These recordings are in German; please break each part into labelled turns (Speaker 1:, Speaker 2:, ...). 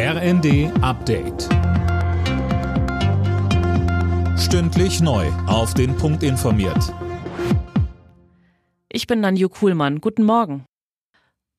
Speaker 1: RND Update. Stündlich neu. Auf den Punkt informiert.
Speaker 2: Ich bin Nanju Kuhlmann. Guten Morgen.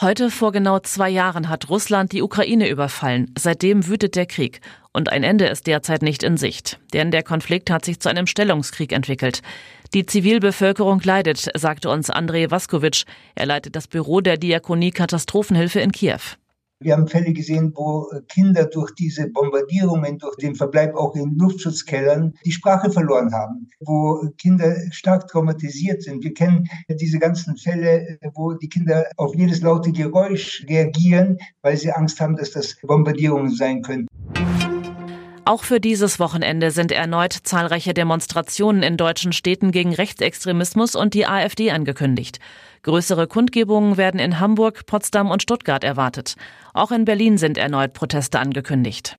Speaker 2: Heute vor genau zwei Jahren hat Russland die Ukraine überfallen. Seitdem wütet der Krieg. Und ein Ende ist derzeit nicht in Sicht. Denn der Konflikt hat sich zu einem Stellungskrieg entwickelt. Die Zivilbevölkerung leidet, sagte uns Andrei Vaskovic. Er leitet das Büro der Diakonie Katastrophenhilfe in Kiew.
Speaker 3: Wir haben Fälle gesehen, wo Kinder durch diese Bombardierungen, durch den Verbleib auch in Luftschutzkellern die Sprache verloren haben, wo Kinder stark traumatisiert sind. Wir kennen diese ganzen Fälle, wo die Kinder auf jedes laute Geräusch reagieren, weil sie Angst haben, dass das Bombardierungen sein können.
Speaker 2: Auch für dieses Wochenende sind erneut zahlreiche Demonstrationen in deutschen Städten gegen Rechtsextremismus und die AfD angekündigt. Größere Kundgebungen werden in Hamburg, Potsdam und Stuttgart erwartet. Auch in Berlin sind erneut Proteste angekündigt.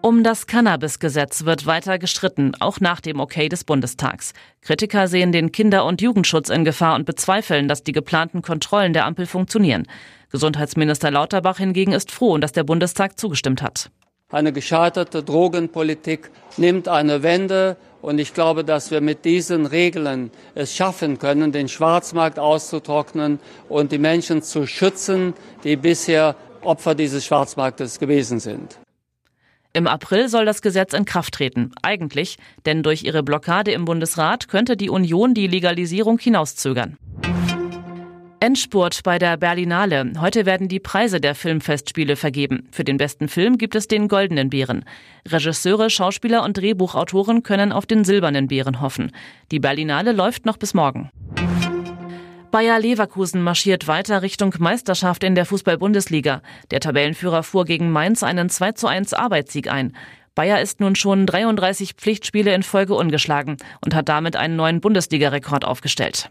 Speaker 2: Um das Cannabis-Gesetz wird weiter gestritten, auch nach dem Okay des Bundestags. Kritiker sehen den Kinder- und Jugendschutz in Gefahr und bezweifeln, dass die geplanten Kontrollen der Ampel funktionieren. Gesundheitsminister Lauterbach hingegen ist froh, dass der Bundestag zugestimmt hat.
Speaker 4: Eine gescheiterte Drogenpolitik nimmt eine Wende und ich glaube, dass wir mit diesen Regeln es schaffen können, den Schwarzmarkt auszutrocknen und die Menschen zu schützen, die bisher Opfer dieses Schwarzmarktes gewesen sind.
Speaker 2: Im April soll das Gesetz in Kraft treten. Eigentlich, denn durch ihre Blockade im Bundesrat könnte die Union die Legalisierung hinauszögern. Endspurt bei der Berlinale. Heute werden die Preise der Filmfestspiele vergeben. Für den besten Film gibt es den Goldenen Bären. Regisseure, Schauspieler und Drehbuchautoren können auf den Silbernen Bären hoffen. Die Berlinale läuft noch bis morgen. Bayer Leverkusen marschiert weiter Richtung Meisterschaft in der Fußball-Bundesliga. Der Tabellenführer fuhr gegen Mainz einen 2 zu 1 Arbeitssieg ein. Bayer ist nun schon 33 Pflichtspiele in Folge ungeschlagen und hat damit einen neuen Bundesliga-Rekord aufgestellt.